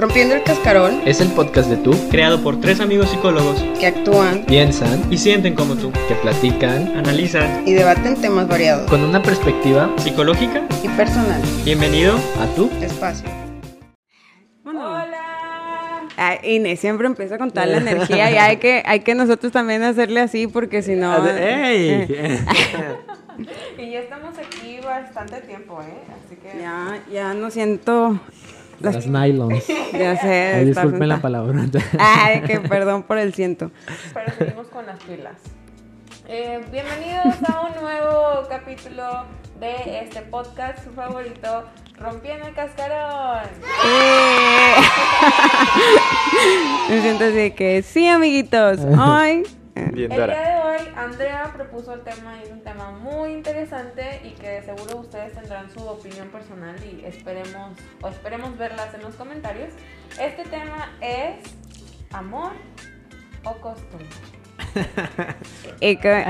Rompiendo el Cascarón. Es el podcast de tú, creado por tres amigos psicólogos. Que actúan, piensan. Y sienten como tú, que platican. Analizan. Y debaten temas variados. Con una perspectiva. Psicológica. Y personal. Bienvenido a tu espacio. Hola. Ay, Inés siempre empieza con tal la energía y hay que, hay que nosotros también hacerle así porque si no... ¡Ey! Y ya estamos aquí bastante tiempo, ¿eh? Así que... Ya, ya no siento... Las, nylons. Ya sé. Ay, disculpen la palabra. Ay, que perdón por el siento. Pero seguimos con las pilas. Eh, bienvenidos a un nuevo capítulo de este podcast, su favorito, Rompiendo el Cascarón. Eh. Me siento así que sí, amiguitos. Hoy... Bien, El día de hoy, Andrea propuso el tema y es un tema muy interesante y que de seguro ustedes tendrán su opinión personal y esperemos o esperemos verlas en los comentarios. Este tema es amor o costumbre. Y que...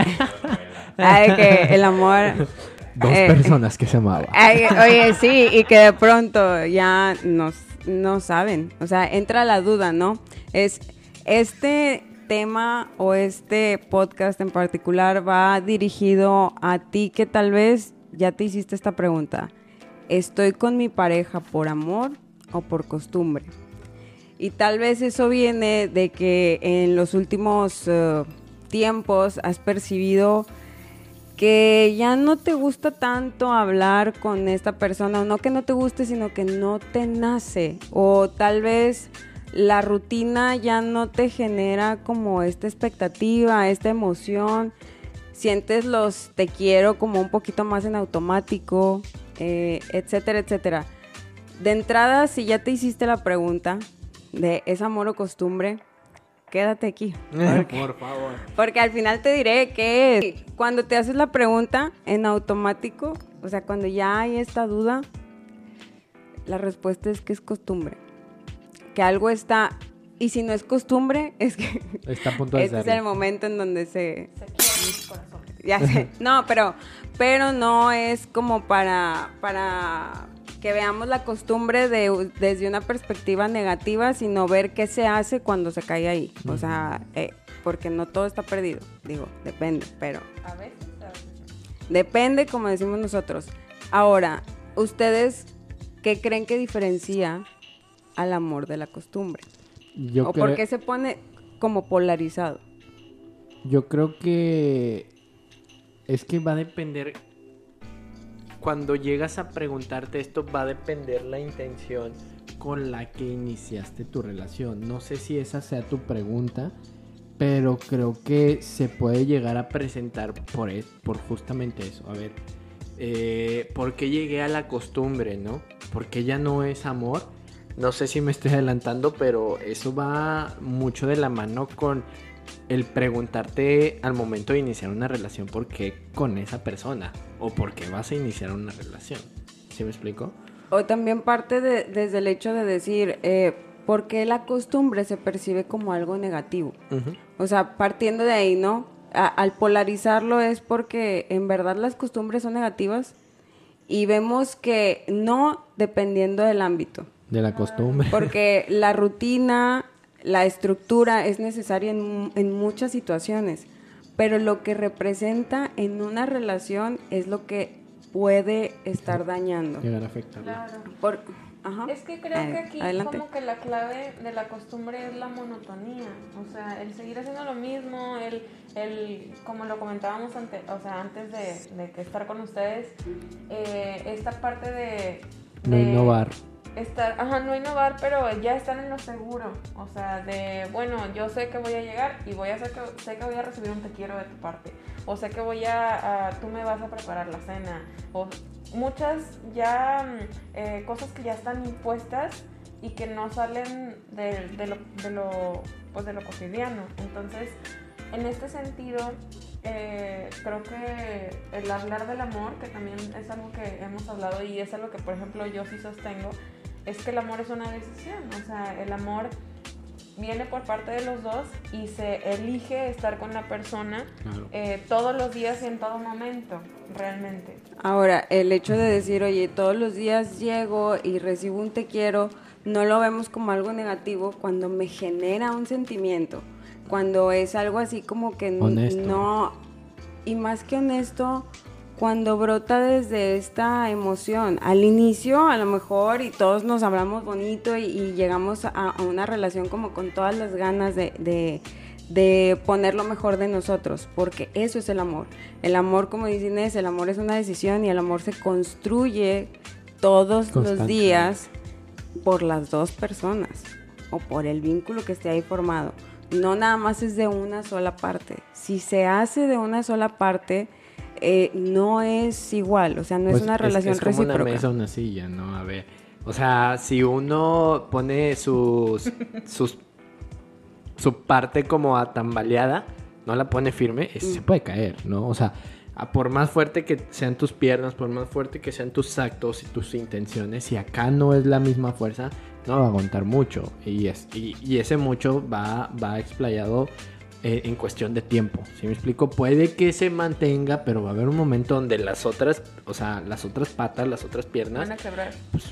Ay, que el amor... Dos Eh, personas que se amaban. Oye, sí, y que de pronto ya no, no saben. O sea, entra la duda, ¿no? Es este tema o este podcast en particular va dirigido a ti que tal vez ya te hiciste esta pregunta. ¿Estoy con mi pareja por amor o por costumbre? Y tal vez eso viene de que en los últimos eh, tiempos has percibido que ya no te gusta tanto hablar con esta persona, o no que no te guste, sino que no te nace, o tal vez la rutina ya no te genera como esta expectativa, esta emoción, sientes los te quiero como un poquito más en automático, eh, etcétera, etcétera. De entrada, si ya te hiciste la pregunta de es amor o costumbre, quédate aquí. Por favor. Porque al final te diré que cuando te haces la pregunta en automático, o sea, cuando ya hay esta duda, la respuesta es que es costumbre. Que algo está, y si no es costumbre, es que Está a punto de este es el momento en donde se... Se quiere mi corazón. Ya sé. No, pero, pero no es como para, para que veamos la costumbre de, desde una perspectiva negativa, sino ver qué se hace cuando se cae ahí. O sea, eh, porque no todo está perdido. Digo, depende, pero A veces, a veces depende, como decimos nosotros. Ahora, ¿ustedes qué creen que diferencia al amor de la costumbre? Yo ¿O creo, por qué se pone como polarizado? yo creo que es que va a depender. Cuando llegas a preguntarte esto, va a depender la intención con la que iniciaste tu relación. No sé si esa sea tu pregunta, pero creo que se puede llegar a presentar por, es- por justamente eso. A ver, eh, ¿por qué llegué a la costumbre, no? Porque ya no es amor. No sé si me estoy adelantando, pero eso va mucho de la mano con el preguntarte al momento de iniciar una relación por qué con esa persona o por qué vas a iniciar una relación. ¿Sí me explico? O también parte de- desde el hecho de decir, eh, ¿por qué la costumbre se percibe como algo negativo? O sea, partiendo de ahí, ¿no? A- al polarizarlo es porque en verdad las costumbres son negativas y vemos que no dependiendo del ámbito. De la costumbre. Porque la rutina, la estructura es necesaria en, en muchas situaciones, pero lo que representa en una relación es lo que puede estar dañando. Llegar a afectar. Claro. Por- ajá. Es que creo Eh, que aquí adelante. como que la clave de la costumbre es la monotonía, o sea, el seguir haciendo lo mismo, el, el como lo comentábamos antes, o sea, antes de, de que estar con ustedes, eh, esta parte de, No de innovar. Estar, ajá, no innovar, pero ya estar en lo seguro, o sea, de, bueno, yo sé que voy a llegar y voy a hacer que, sé que voy a recibir un te quiero de tu parte, o sé que voy a, a- tú me vas a preparar la cena, o muchas ya mm, eh, cosas que ya están impuestas y que no salen de, de lo, de, lo, pues de lo cotidiano. Entonces, en este sentido, eh, creo que el hablar del amor, que también es algo que hemos hablado y es algo que, por ejemplo, yo sí sostengo, es que el amor es una decisión. O sea, el amor viene por parte de los dos y se elige estar con la persona Claro. eh, todos los días y en todo momento, realmente. Ahora, el hecho de decir, oye, todos los días llego y recibo un te quiero, no lo vemos como algo negativo cuando me genera un sentimiento, cuando es algo así como que Honesto. no, y más que honesto, cuando brota desde esta emoción. Al inicio, a lo mejor, y todos nos hablamos bonito y, y llegamos a, a una relación como con todas las ganas de, de, de poner lo mejor de nosotros, porque eso es el amor. El amor, como dice Inés, el amor es una decisión y el amor se construye todos los días por las dos personas o por el vínculo que esté ahí formado. No nada más es de una sola parte. Si se hace de una sola parte, eh, no es igual, o sea, no Pues es una relación es como recíproca. una mesa, una silla, ¿no? A ver. O sea, si uno pone sus, sus su parte como atambaleada, no la pone firme, es- Mm. se puede caer, ¿no? O sea, a por más fuerte que sean tus piernas, por más fuerte que sean tus actos y tus intenciones, si acá no es la misma fuerza, no va a aguantar mucho. Y, es, y, y ese mucho va, va explayado eh, en cuestión de tiempo. Si me explico, puede que se mantenga, pero va a haber un momento donde las otras, o sea, las otras patas, las otras piernas, Van a quebrar. pues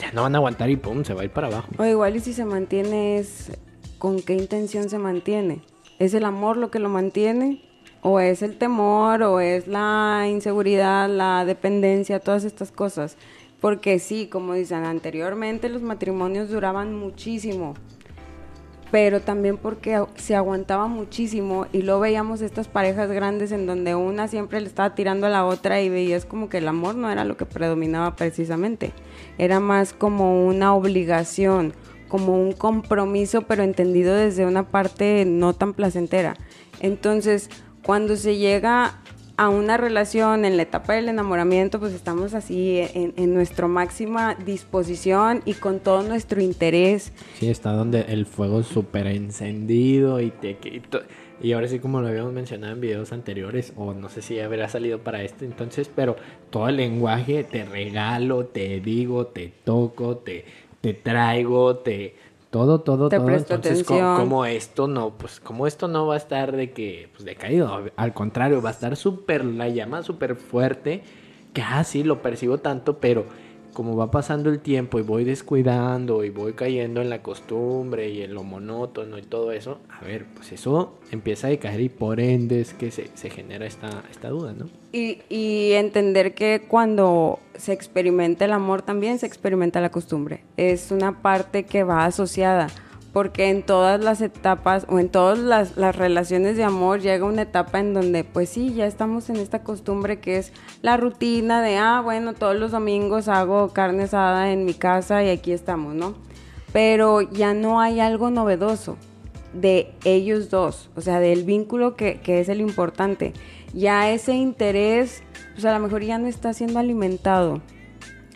ya no van a aguantar y pum, se va a ir para abajo. O igual y si se mantiene es con qué intención se mantiene. ¿Es el amor lo que lo mantiene? ¿O es el temor? ¿O es la inseguridad, la dependencia, todas estas cosas? Porque sí, como dicen anteriormente, los matrimonios duraban muchísimo. Pero también porque se aguantaba muchísimo y luego veíamos estas parejas grandes en donde una siempre le estaba tirando a la otra y veías como que el amor no era lo que predominaba precisamente. Era más como una obligación, como un compromiso, pero entendido desde una parte no tan placentera. Entonces, cuando se llega a una relación en la etapa del enamoramiento, pues estamos así en, en nuestra máxima disposición y con todo nuestro interés. Sí, está donde el fuego súper encendido y te... Y, y ahora sí, como lo habíamos mencionado en videos anteriores, o no sé si habrá salido para este entonces, pero todo el lenguaje, te regalo, te digo, te toco, te, te traigo, te... Todo, todo, Te todo. Entonces, atención. como esto no, pues como esto no va a estar de que, pues decaído, al contrario, va a estar súper, la llama súper fuerte, que ah, sí, lo percibo tanto, pero como va pasando el tiempo y voy descuidando y voy cayendo en la costumbre y en lo monótono y todo eso, a ver, pues eso empieza a decaer y por ende es que se, se genera esta, esta duda, ¿no? Y, y entender que cuando se experimenta el amor también se experimenta la costumbre. Es una parte que va asociada, porque en todas las etapas o en todas las, las relaciones de amor llega una etapa en donde pues sí, ya estamos en esta costumbre que es la rutina de, ah, bueno, todos los domingos hago carne asada en mi casa y aquí estamos, ¿no? Pero ya no hay algo novedoso de ellos dos, o sea, del vínculo que, que es el importante. Ya ese interés, pues a lo mejor ya no está siendo alimentado.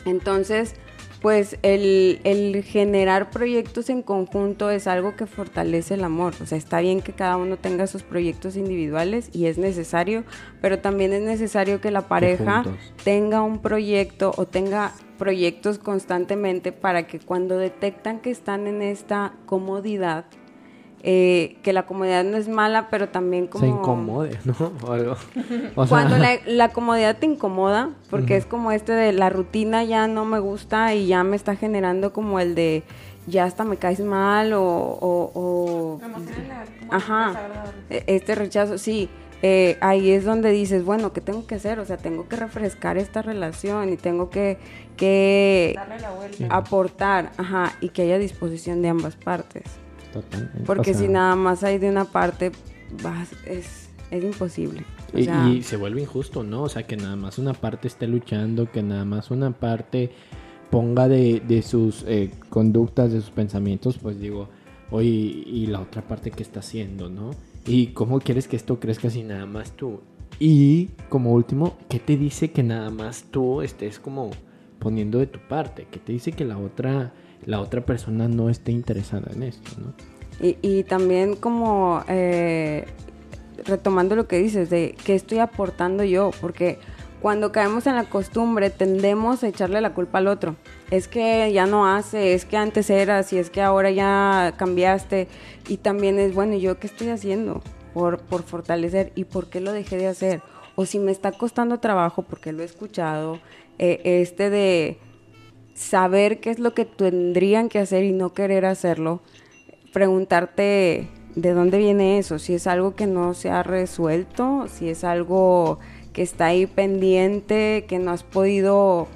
Entonces, pues el, el generar proyectos en conjunto es algo que fortalece el amor. O sea, está bien que cada uno tenga sus proyectos individuales y es necesario, pero también es necesario que la pareja tenga un proyecto o tenga proyectos constantemente para que cuando detectan que están en esta comodidad, eh, que la comodidad no es mala, pero también como... Se incomode, ¿no? O algo. O sea, Cuando la, la comodidad te incomoda, porque es como este de la rutina ya no me gusta y ya me está generando como el de ya hasta me caes mal o... o- Ajá, e- este rechazo, sí. eh, ahí es donde dices, bueno, ¿qué tengo que hacer? O sea, tengo que refrescar esta relación y tengo que, que Darle la vuelta. aportar, ajá, y que haya disposición de ambas partes. Porque o sea, si nada más hay de una parte, vas- es, es imposible. O Y, sea, y se vuelve injusto, ¿no? O sea, que nada más una parte esté luchando, que nada más una parte ponga de, de sus eh, conductas, de sus pensamientos, pues digo, oye, y la otra parte que está haciendo, ¿no? Y cómo quieres que esto crezca si nada más tú. Y como último, ¿qué te dice que nada más tú estés como poniendo de tu parte? ¿Qué te dice que la otra, la otra persona no esté interesada en esto, ¿no? Y, y también como eh, retomando lo que dices, de qué estoy aportando yo, porque cuando caemos en la costumbre tendemos a echarle la culpa al otro. es que ya no hace, es que antes eras y es que ahora ya cambiaste. Y también es, bueno, ¿y ¿yo qué estoy haciendo por, por fortalecer y por qué lo dejé de hacer? O si me está costando trabajo porque lo he escuchado, eh, este de saber qué es lo que tendrían que hacer y no querer hacerlo, preguntarte de dónde viene eso, si es algo que no se ha resuelto, si es algo que está ahí pendiente, que no has podido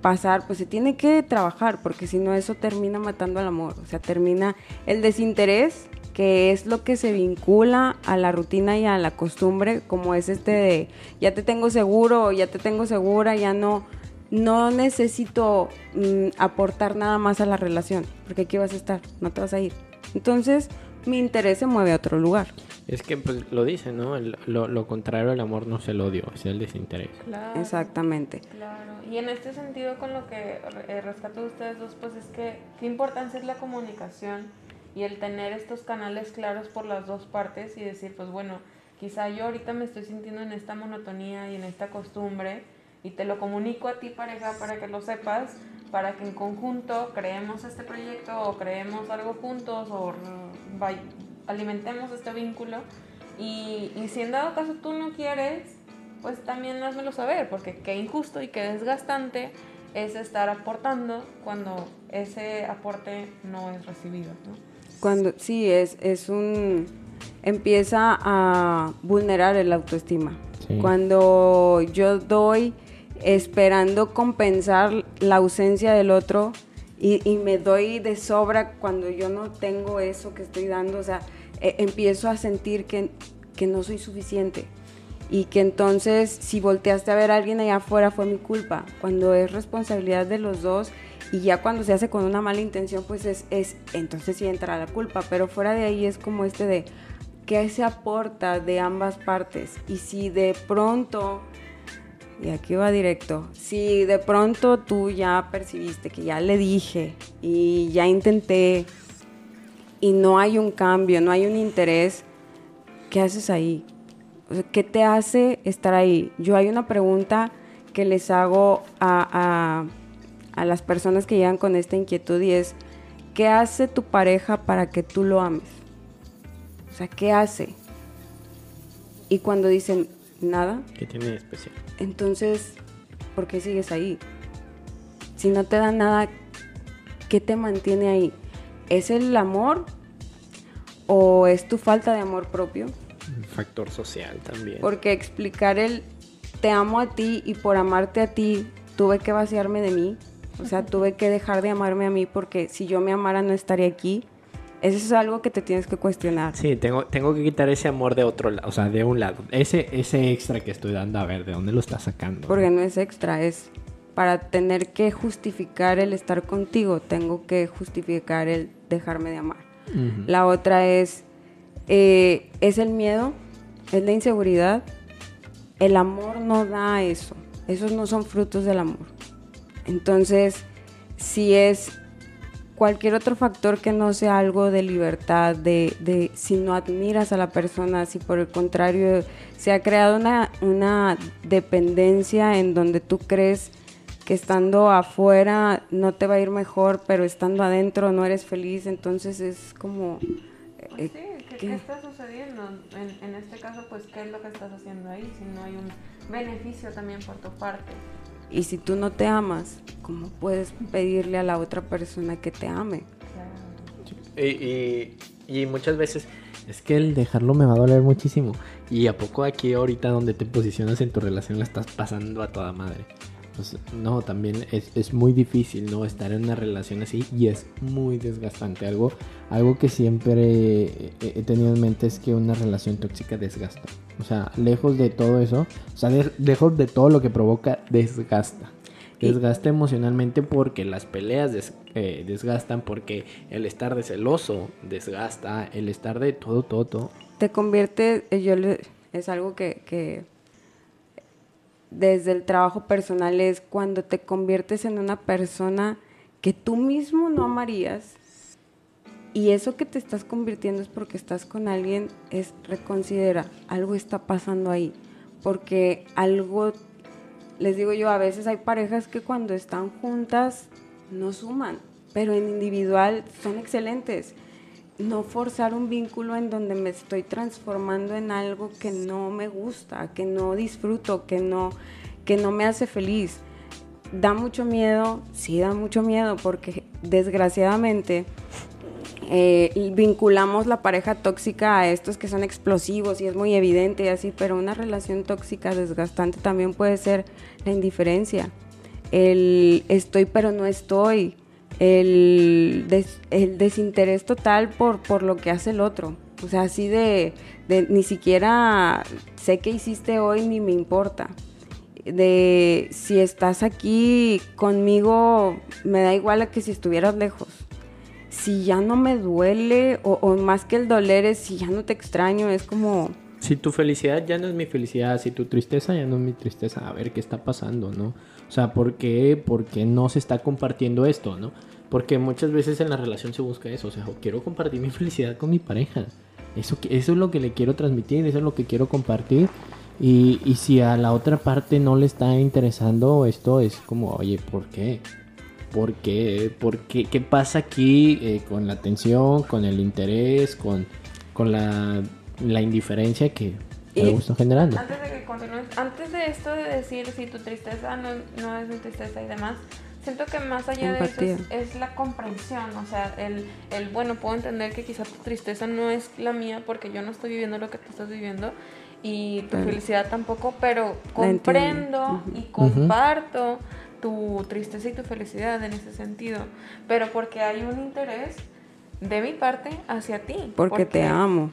pasar, pues se tiene que trabajar, porque si no eso termina matando al amor, o sea, termina el desinterés, que es lo que se vincula a la rutina y a la costumbre, como es este de ya te tengo seguro, ya te tengo segura, ya no, no necesito mm, aportar nada más a la relación, porque aquí vas a estar, no te vas a ir. Entonces, mi interés se mueve a otro lugar. Es que pues lo dice, ¿no? El- lo, lo contrario al amor no es el odio, es el desinterés. Claro. Exactamente. Claro, y en este sentido con lo que eh, rescato de ustedes dos, pues es que qué importancia es la comunicación y el tener estos canales claros por las dos partes y decir, pues bueno, quizá yo ahorita me estoy sintiendo en esta monotonía y en esta costumbre y te lo comunico a ti pareja para que lo sepas, para que en conjunto creemos este proyecto o creemos algo juntos o alimentemos este vínculo y, y si en dado caso tú no quieres, pues también házmelo saber, porque qué injusto y qué desgastante es estar aportando cuando ese aporte no es recibido, ¿no? Cuando sí es es un empieza a vulnerar el autoestima. Sí. Cuando yo doy esperando compensar la ausencia del otro y, me doy de sobra cuando yo no tengo eso que estoy dando, o sea, eh, empiezo a sentir que, que no soy suficiente y que entonces si volteaste a ver a alguien allá afuera fue mi culpa, cuando es responsabilidad de los dos y ya cuando se hace con una mala intención pues es, es entonces sí entra la culpa, pero fuera de ahí es como este de qué se aporta de ambas partes y si de pronto y aquí va directo. Si de pronto tú ya percibiste que ya le dije y ya intenté y no hay un cambio, no hay un interés, ¿qué haces ahí? ¿Qué te hace estar ahí? Yo hay una pregunta que les hago a, a, a las personas que llegan con esta inquietud y es, ¿qué hace tu pareja para que tú lo ames? O sea, ¿qué hace? Y cuando dicen, nada, ¿Qué tiene de especial? Entonces, ¿por qué sigues ahí? Si no te da nada, ¿qué te mantiene ahí? ¿Es el amor o es tu falta de amor propio? Un factor social también. Porque explicar el te amo a ti y por amarte a ti tuve que vaciarme de mí. O sea, tuve que dejar de amarme a mí porque si yo me amara no estaría aquí. Eso es algo que te tienes que cuestionar. Sí, tengo, tengo que quitar ese amor de otro lado, o sea, de un lado. Ese, ese extra que estoy dando, a ver, ¿de dónde lo estás sacando? Porque no es extra, es para tener que justificar el estar contigo, tengo que justificar el dejarme de amar. La otra es, eh, es el miedo, es la inseguridad. El amor no da eso, esos no son frutos del amor. Entonces, si es cualquier otro factor que no sea algo de libertad, de, de si no admiras a la persona, si por el contrario se ha creado una, una dependencia en donde tú crees que estando afuera no te va a ir mejor, pero estando adentro no eres feliz, entonces es como... eh, Pues sí, ¿qué, ¿qué? qué está sucediendo? En, en este caso, pues, ¿qué es lo que estás haciendo ahí? Si no hay un beneficio también por tu parte. Y si tú no te amas, ¿cómo puedes pedirle a la otra persona que te ame? Y, y, y muchas veces es que el dejarlo me va a doler muchísimo. Y a poco aquí ahorita donde te posicionas en tu relación la estás pasando a toda madre. Pues no, también es, es muy difícil, ¿no? Estar en una relación así y es muy desgastante. Algo, algo que siempre he, tenido en mente es que una relación tóxica desgasta. O sea, lejos de todo eso, o sea, de- lejos de todo lo que provoca, desgasta. Desgasta emocionalmente porque las peleas des- eh, desgastan, porque el estar de celoso desgasta, el estar de todo, todo, todo. te convierte, eh, yo le- es algo que, que desde el trabajo personal es cuando te conviertes en una persona que tú mismo no amarías y eso que te estás convirtiendo es porque estás con alguien, es reconsidera, algo está pasando ahí, porque algo, les digo yo, a veces hay parejas que cuando están juntas no suman, pero en individual son excelentes. No forzar un vínculo en donde me estoy transformando en algo que no me gusta, que no disfruto, que no, que no me hace feliz. Da mucho miedo, sí da mucho miedo, porque desgraciadamente eh, vinculamos la pareja tóxica a estos que son explosivos y es muy evidente y así, pero una relación tóxica desgastante también puede ser la indiferencia, el estoy pero no estoy, el, el desinterés total por, por lo que hace el otro. O sea, así de, de ni siquiera sé qué hiciste hoy ni me importa de si estás aquí conmigo, me da igual a que si estuvieras lejos si ya no me duele, o, más que el doler es si ya no te extraño, es como... Si tu felicidad ya no es mi felicidad, si tu tristeza ya no es mi tristeza, a ver qué está pasando, ¿no? O sea, ¿por qué, ¿por qué no se está compartiendo esto, ¿no? Porque muchas veces en la relación se busca eso, o sea, quiero compartir mi felicidad con mi pareja. Eso, eso es lo que le quiero transmitir, eso es lo que quiero compartir. Y, y si a la otra parte no le está interesando esto, es como, oye, ¿por qué? ¿Por qué? ¿Por qué? ¿Qué pasa aquí eh, con la atención, con el interés, con, con la, la indiferencia que me gusta generando? Antes de que continúes, antes de esto de decir si tu tristeza no, no es mi tristeza y demás, siento que más allá de eso es, la comprensión, o sea, el, el, bueno, puedo entender que quizá tu tristeza no es la mía porque yo no estoy viviendo lo que tú estás viviendo y tu felicidad tampoco, pero comprendo y comparto tu tristeza y tu felicidad en ese sentido, pero porque hay un interés de mi parte hacia ti. Porque, te amo.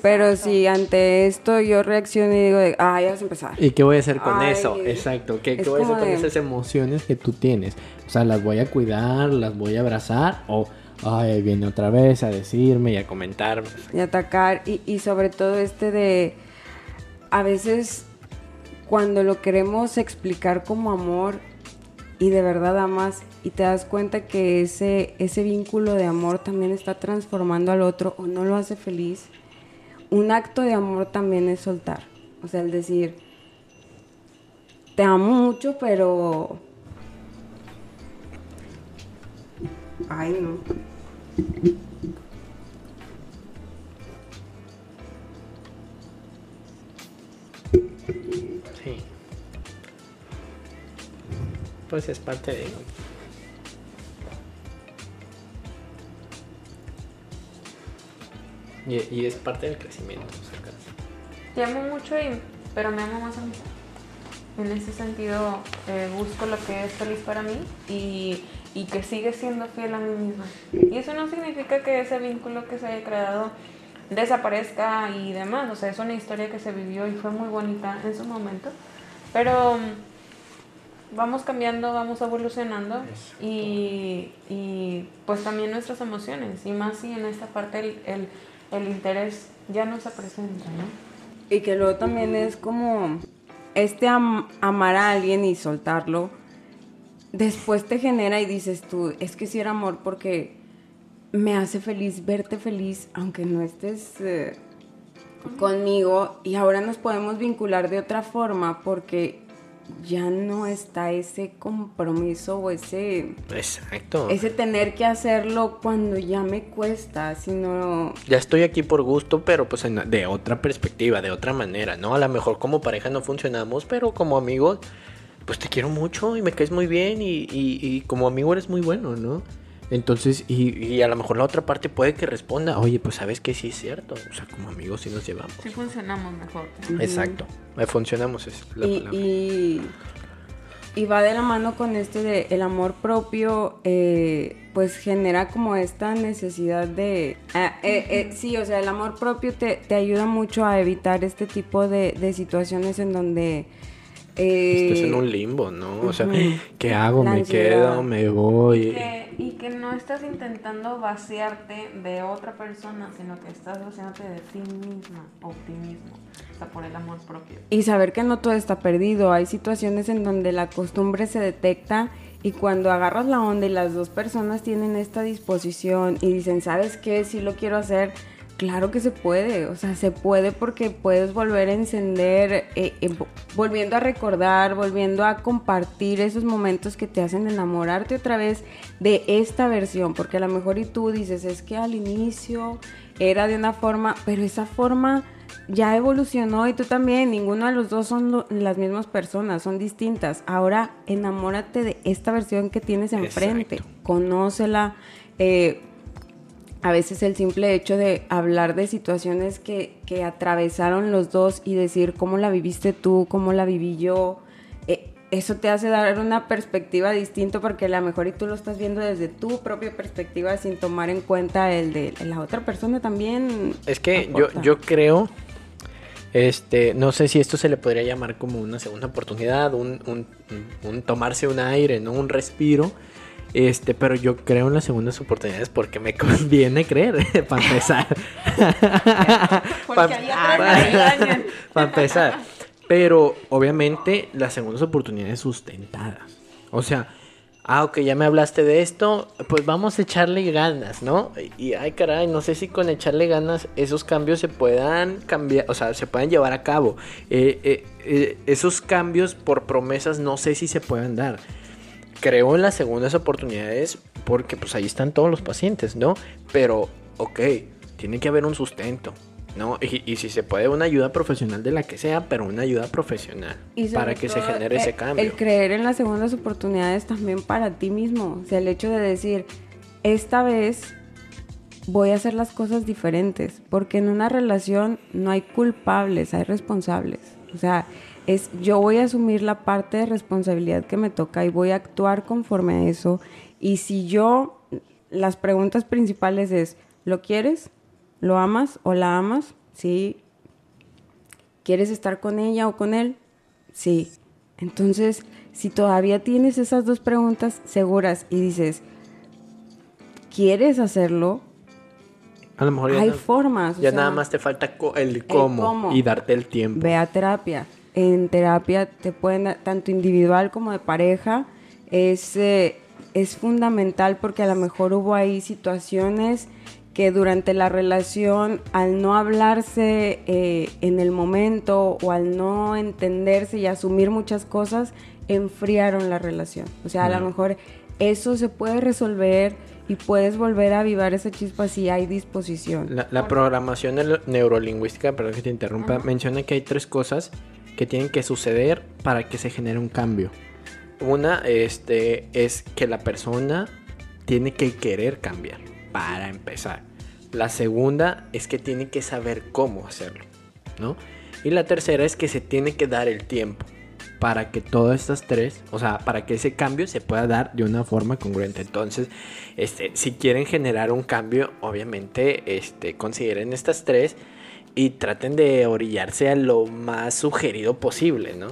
Pero si ante esto yo reacciono y digo, ah, ya vas a empezar. ¿Y qué voy a hacer con eso? Exacto. ¿Qué, voy a hacer con esas emociones que tú tienes? O sea, las voy a cuidar, las voy a abrazar o, ay, viene otra vez a decirme y a comentarme. Y atacar. Y, y sobre todo este de, a veces cuando lo queremos explicar como amor, y de verdad amas y te das cuenta que ese, ese vínculo de amor también está transformando al otro o no lo hace feliz, un acto de amor también es soltar. O sea, el decir, te amo mucho, pero... Ay, no. pues es parte de... Y, y es parte del crecimiento. Te amo mucho, y, pero me amo más a mí. En ese sentido, eh, busco lo que es feliz para mí y, y que sigue siendo fiel a mí misma. Y eso no significa que ese vínculo que se haya creado desaparezca y demás. O sea, es una historia que se vivió y fue muy bonita en su momento. Pero vamos cambiando, vamos evolucionando y, y, pues también nuestras emociones y más si en esta parte el, el, el, interés ya no se presenta, ¿no? Y que luego también es como este amar a alguien y soltarlo, después te genera y dices tú, es que si era amor porque me hace feliz verte feliz aunque no estés... Eh, conmigo y ahora nos podemos vincular de otra forma porque ya no está ese compromiso o ese exacto. ese tener que hacerlo cuando ya me cuesta sino ya estoy aquí por gusto pero pues de otra perspectiva de otra manera no a lo mejor como pareja no funcionamos pero como amigos pues te quiero mucho y me caes muy bien y, y como amigo eres muy bueno no entonces, y, a lo mejor la otra parte puede que responda, oye, pues sabes que sí es cierto. O sea, como amigos sí nos llevamos. Sí funcionamos mejor. Exacto, funcionamos es la y, Y, va de la mano con este de el amor propio, eh, pues genera como esta necesidad de... Ah, eh, eh, sí, o sea, el amor propio te, te, ayuda mucho a evitar este tipo de, de situaciones en donde Estás en un limbo, ¿no? O sea, ¿qué hago? ¿Me quedo? ¿Me voy? Y que, no estás intentando vaciarte de otra persona, sino que estás vaciándote de ti misma, optimismo, o sea, por el amor propio. Y saber que no todo está perdido. Hay situaciones en donde la costumbre se detecta y cuando agarras la onda y las dos personas tienen esta disposición y dicen, ¿sabes qué? Sí lo quiero hacer Claro que se puede, o sea, se puede porque puedes volver a encender, eh, eh, vo- volviendo a recordar, volviendo a compartir esos momentos que te hacen enamorarte otra vez de esta versión, porque a lo mejor y tú dices, es que al inicio era de una forma, pero esa forma ya evolucionó y tú también, ninguno de los dos son lo- las mismas personas, son distintas. Ahora enamórate de esta versión que tienes enfrente, Exacto. conócela. eh, a veces el simple hecho de hablar de situaciones que, que atravesaron los dos y decir cómo la viviste tú, cómo la viví yo, eh, eso te hace dar una perspectiva distinta porque a lo mejor y tú lo estás viendo desde tu propia perspectiva sin tomar en cuenta el de la otra persona también. Es que yo, aporta. yo creo, este, no sé si esto se le podría llamar como una segunda oportunidad, un, un- un- un tomarse un aire, ¿no? Un respiro. Este, pero yo creo en las segundas oportunidades porque me conviene creer, para empezar. Porque hay otros que me engañan. Para empezar. Pero obviamente las segundas oportunidades sustentadas. O sea, ah, ok, ya me hablaste de esto, pues vamos a echarle ganas, ¿no? Y ay, caray, no sé si con echarle ganas esos cambios se puedan cambiar, o sea, se puedan llevar a cabo. Eh, eh, eh, esos cambios por promesas no sé si se puedan dar. Creo en las segundas oportunidades porque pues ahí están todos los pacientes, ¿no? Pero, ok, tiene que haber un sustento, ¿no? Y, y si se puede, una ayuda profesional de la que sea, pero una ayuda profesional Y para que se genere eh, ese cambio. El creer en las segundas oportunidades también para ti mismo. O sea, el hecho de decir, esta vez voy a hacer las cosas diferentes. Porque en una relación no hay culpables, hay responsables. O sea, es yo voy a asumir la parte de responsabilidad que me toca y voy a actuar conforme a eso. Y si yo, las preguntas principales es, ¿lo quieres? ¿Lo amas o la amas? Sí, ¿Quieres estar con ella o con él? Sí. Entonces, si todavía tienes esas dos preguntas seguras y dices, ¿quieres hacerlo? A lo mejor ya, Hay formas. o ya sea, nada más te falta el cómo, cómo. y darte el tiempo. Ve a terapia. En terapia te pueden, dar, tanto individual como de pareja, es, eh, es fundamental porque a lo mejor hubo ahí situaciones que durante la relación, al no hablarse eh, en el momento o al no entenderse y asumir muchas cosas, enfriaron la relación. O sea, a lo mejor eso se puede resolver y puedes volver a avivar esa chispa si hay disposición. La, la programación neu- neurolingüística, perdón que te interrumpa, menciona que hay tres cosas que tienen que suceder para que se genere un cambio. Una este, es que la persona tiene que querer cambiar, para empezar. La segunda es que tiene que saber cómo hacerlo, ¿no? Y la tercera es que se tiene que dar el tiempo para que todas estas tres, o sea, para que ese cambio se pueda dar de una forma congruente. Entonces, este, si quieren generar un cambio, obviamente, este, consideren estas tres y traten de orillarse a lo más sugerido posible, ¿no?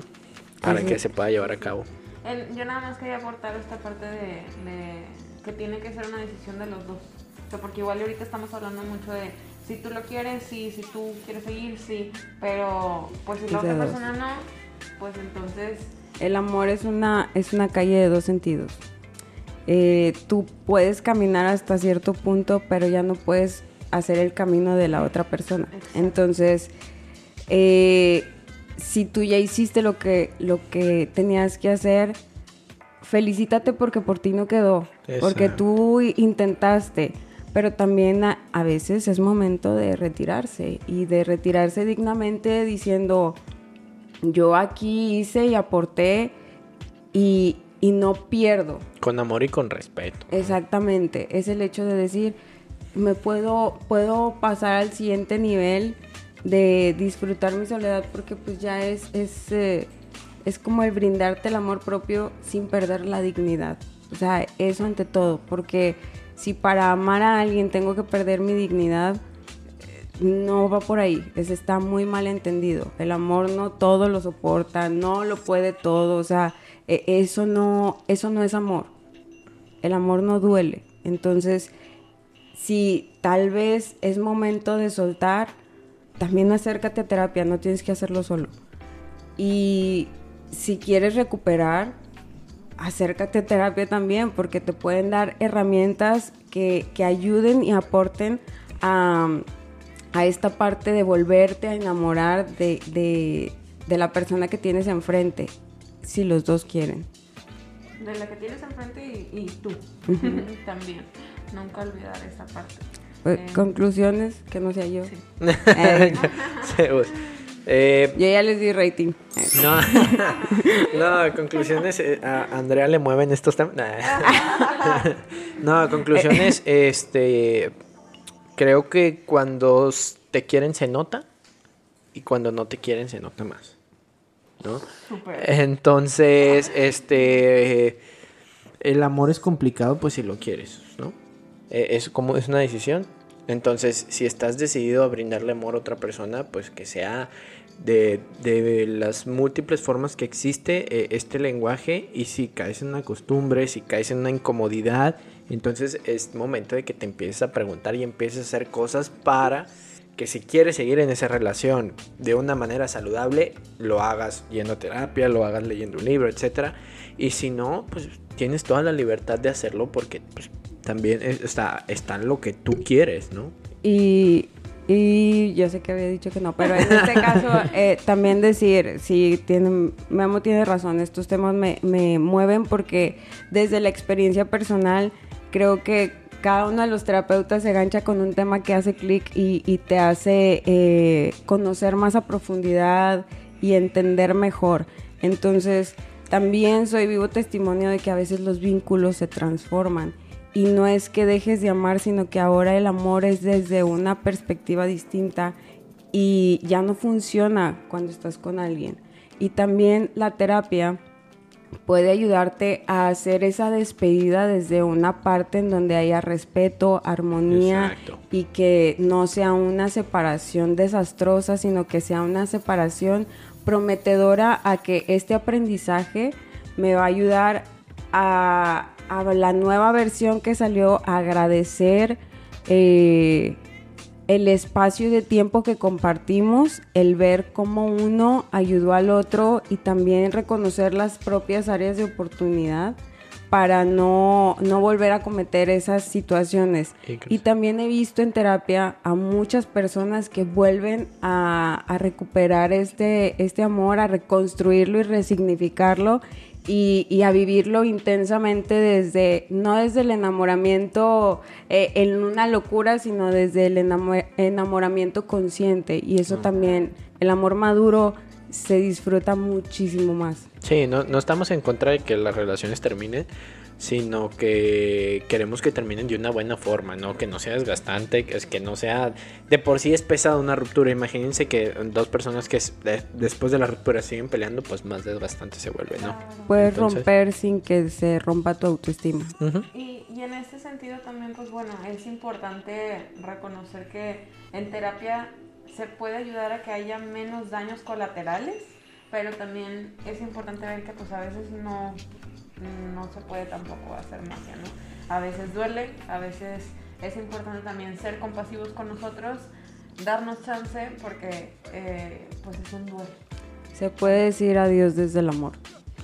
Para que se pueda llevar a cabo. El- yo nada más quería aportar esta parte de, de que tiene que ser una decisión de los dos. O sea, porque igual ahorita estamos hablando mucho de si tú lo quieres, sí, si tú quieres seguir, sí. Pero pues si la otra dos. persona no, pues entonces El amor es una, es una calle de dos sentidos. Eh, tú puedes caminar hasta cierto punto, pero ya no puedes hacer el camino de la otra persona. Entonces, eh, si tú ya hiciste lo que, lo que tenías que hacer, felicítate porque por ti no quedó. Porque tú intentaste. Pero también a, a veces es momento de retirarse y de retirarse dignamente diciendo, yo aquí hice y aporté y, y no pierdo. Con amor y con respeto. Exactamente, es el hecho de decir, me puedo, puedo pasar al siguiente nivel de disfrutar mi soledad porque pues ya es, es, eh, es como el brindarte el amor propio sin perder la dignidad. O sea, eso ante todo, porque si para amar a alguien tengo que perder mi dignidad, no va por ahí, es, está muy mal entendido. El amor no todo lo soporta, no lo puede todo, o sea, e- eso no, eso no es amor. El amor no duele. Entonces, si tal vez es momento de soltar, también acércate a terapia, no tienes que hacerlo solo. Y si quieres recuperar, acércate a terapia también, porque te pueden dar herramientas que, que ayuden y aporten a, a esta parte de volverte a enamorar de, de, de la persona que tienes enfrente, si los dos quieren. De la que tienes enfrente y, y tú. También. Nunca olvidar esa parte. Eh, Eh, Conclusiones, que no sea yo. sí. Eh, Sí, pues, eh, yo ya les di rating. No, no, conclusiones, eh, a Andrea le mueven estos temas. Nah. No, conclusiones, este, creo que cuando te quieren se nota y cuando no te quieren se nota más, ¿no? Entonces, este, el amor es complicado, pues si lo quieres. Eh, Es como es una decisión. Entonces, si estás decidido a brindarle amor a otra persona, pues que sea de, de las múltiples formas que existe eh, este lenguaje y si caes en una costumbre, si caes en una incomodidad, entonces es momento de que te empieces a preguntar y empieces a hacer cosas para que si quieres seguir en esa relación de una manera saludable, lo hagas yendo a terapia, lo hagas leyendo un libro, etcétera. Y si no, pues tienes toda la libertad de hacerlo porque pues, también es- está, está lo que tú quieres, ¿no? Y, y yo sé que había dicho que no, pero en este caso eh, también decir, si tienen, Memo tiene razón, estos temas me, me mueven porque desde la experiencia personal creo que cada uno de los terapeutas se gancha con un tema que hace clic y, y te hace eh, conocer más a profundidad y entender mejor. Entonces, también soy vivo testimonio de que a veces los vínculos se transforman. Y no es que dejes de amar, sino que ahora el amor es desde una perspectiva distinta y ya no funciona cuando estás con alguien. Y también la terapia puede ayudarte a hacer esa despedida desde una parte en donde haya respeto, armonía Exacto. y que no sea una separación desastrosa, sino que sea una separación prometedora a que este aprendizaje me va a ayudar a, a la nueva versión que salió, agradecer eh, el espacio de tiempo que compartimos, el ver cómo uno ayudó al otro y también reconocer las propias áreas de oportunidad para no, no volver a cometer esas situaciones. Y también he visto en terapia a muchas personas que vuelven a, a recuperar este, este amor, a reconstruirlo y resignificarlo y, y a vivirlo intensamente desde, no desde el enamoramiento eh, en una locura, sino desde el enamo- enamoramiento consciente. Y eso también, el amor maduro se disfruta muchísimo más. Sí, no, no estamos en contra de que las relaciones terminen, sino que queremos que terminen de una buena forma, ¿no? Que no sea desgastante, que es que no sea... De por sí es pesada una ruptura, imagínense que dos personas que es- de- después de la ruptura siguen peleando, pues más desgastante se vuelve, ¿no? Puedes Entonces- romper sin que se rompa tu autoestima. Y, y en este sentido también, pues bueno, es importante reconocer que en terapia se puede ayudar a que haya menos daños colaterales, pero también es importante ver que pues a veces no, no se puede tampoco hacer magia, ¿no? A veces duele, a veces es importante también ser compasivos con nosotros, darnos chance porque eh, pues es un duelo. Se puede decir adiós desde el amor.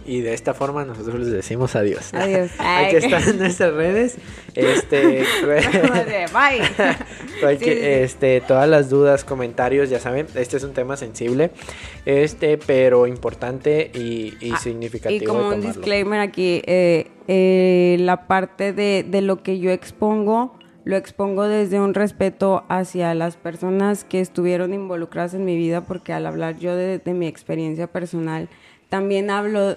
Y de esta forma nosotros les decimos adiós. Adiós. Aquí están nuestras redes. Este, Bye. Sí, sí, sí. este, todas las dudas, comentarios, ya saben, este es un tema sensible, este, pero importante y, y Ah, significativo. Y como un disclaimer aquí, eh, eh, la parte de, de lo que yo expongo, lo expongo desde un respeto hacia las personas que estuvieron involucradas en mi vida, porque al hablar yo de, de mi experiencia personal, también hablo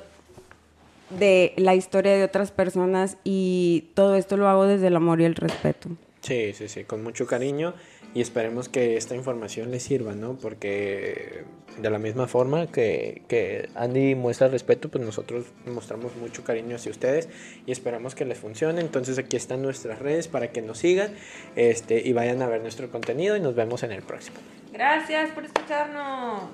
de la historia de otras personas y todo esto lo hago desde el amor y el respeto. Sí, sí, sí, con mucho cariño y esperemos que esta información les sirva, ¿no? Porque de la misma forma que, que Andy muestra respeto, pues nosotros mostramos mucho cariño hacia ustedes y esperamos que les funcione. Entonces aquí están nuestras redes para que nos sigan este, y vayan a ver nuestro contenido y nos vemos en el próximo. Gracias por escucharnos.